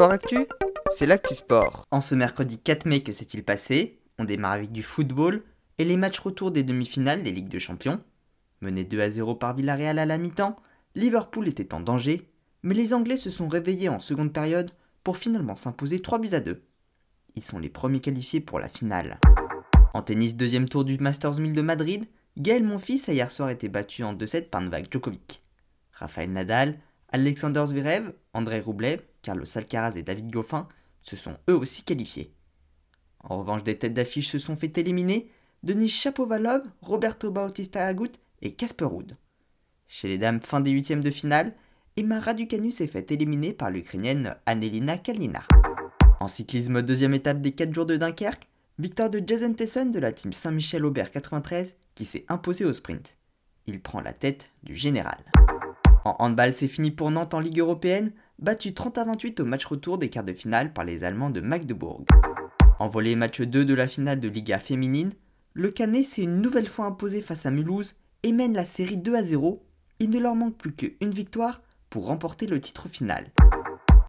Sport Actu, c'est l'actu sport. En ce mercredi 4 mai, que s'est-il passé? On démarre avec du football et les matchs retour des demi-finales des Ligues de Champions. Mené 2 à 0 par Villarreal à la mi-temps, Liverpool était en danger, mais les Anglais se sont réveillés en seconde période pour finalement s'imposer 3 buts à 2. Ils sont les premiers qualifiés pour la finale. En tennis, deuxième tour du Masters 1000 de Madrid, Gaël Monfils a hier soir été battu en 2-7 par Novak Djokovic. Rafael Nadal, Alexander Zverev, Andrei Rublev, Carlos Alcaraz et David Goffin se sont eux aussi qualifiés. En revanche, des têtes d'affiche se sont fait éliminer Denis Chapovalov, Roberto Bautista Agut et Casper Ruud. Chez les dames, fin des huitièmes de finale, Emma Raducanu s'est fait éliminer par l'Ukrainienne Annelina Kalina. En cyclisme, deuxième étape des 4 jours de Dunkerque, victoire de Jason Tesson de la team Saint-Michel-Aubert 93 qui s'est imposé au sprint. Il prend la tête du général. En handball, c'est fini pour Nantes en Ligue européenne, battu 30 à 28 au match retour des quarts de finale par les Allemands de Magdebourg. En volet match 2 de la finale de Liga féminine, le Canet s'est une nouvelle fois imposé face à Mulhouse et mène la série 2 à 0. Il ne leur manque plus qu'une victoire pour remporter le titre final.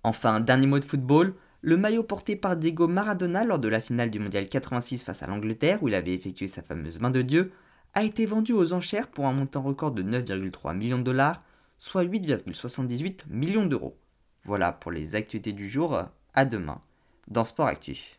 Enfin, dernier mot de football, le maillot porté par Diego Maradona lors de la finale du Mondial 86 face à l'Angleterre où il avait effectué sa fameuse main de Dieu a été vendu aux enchères pour un montant record de 9,3 millions de dollars, soit 8,78 millions d'euros. Voilà pour les actualités du jour, à demain dans Sport Actif.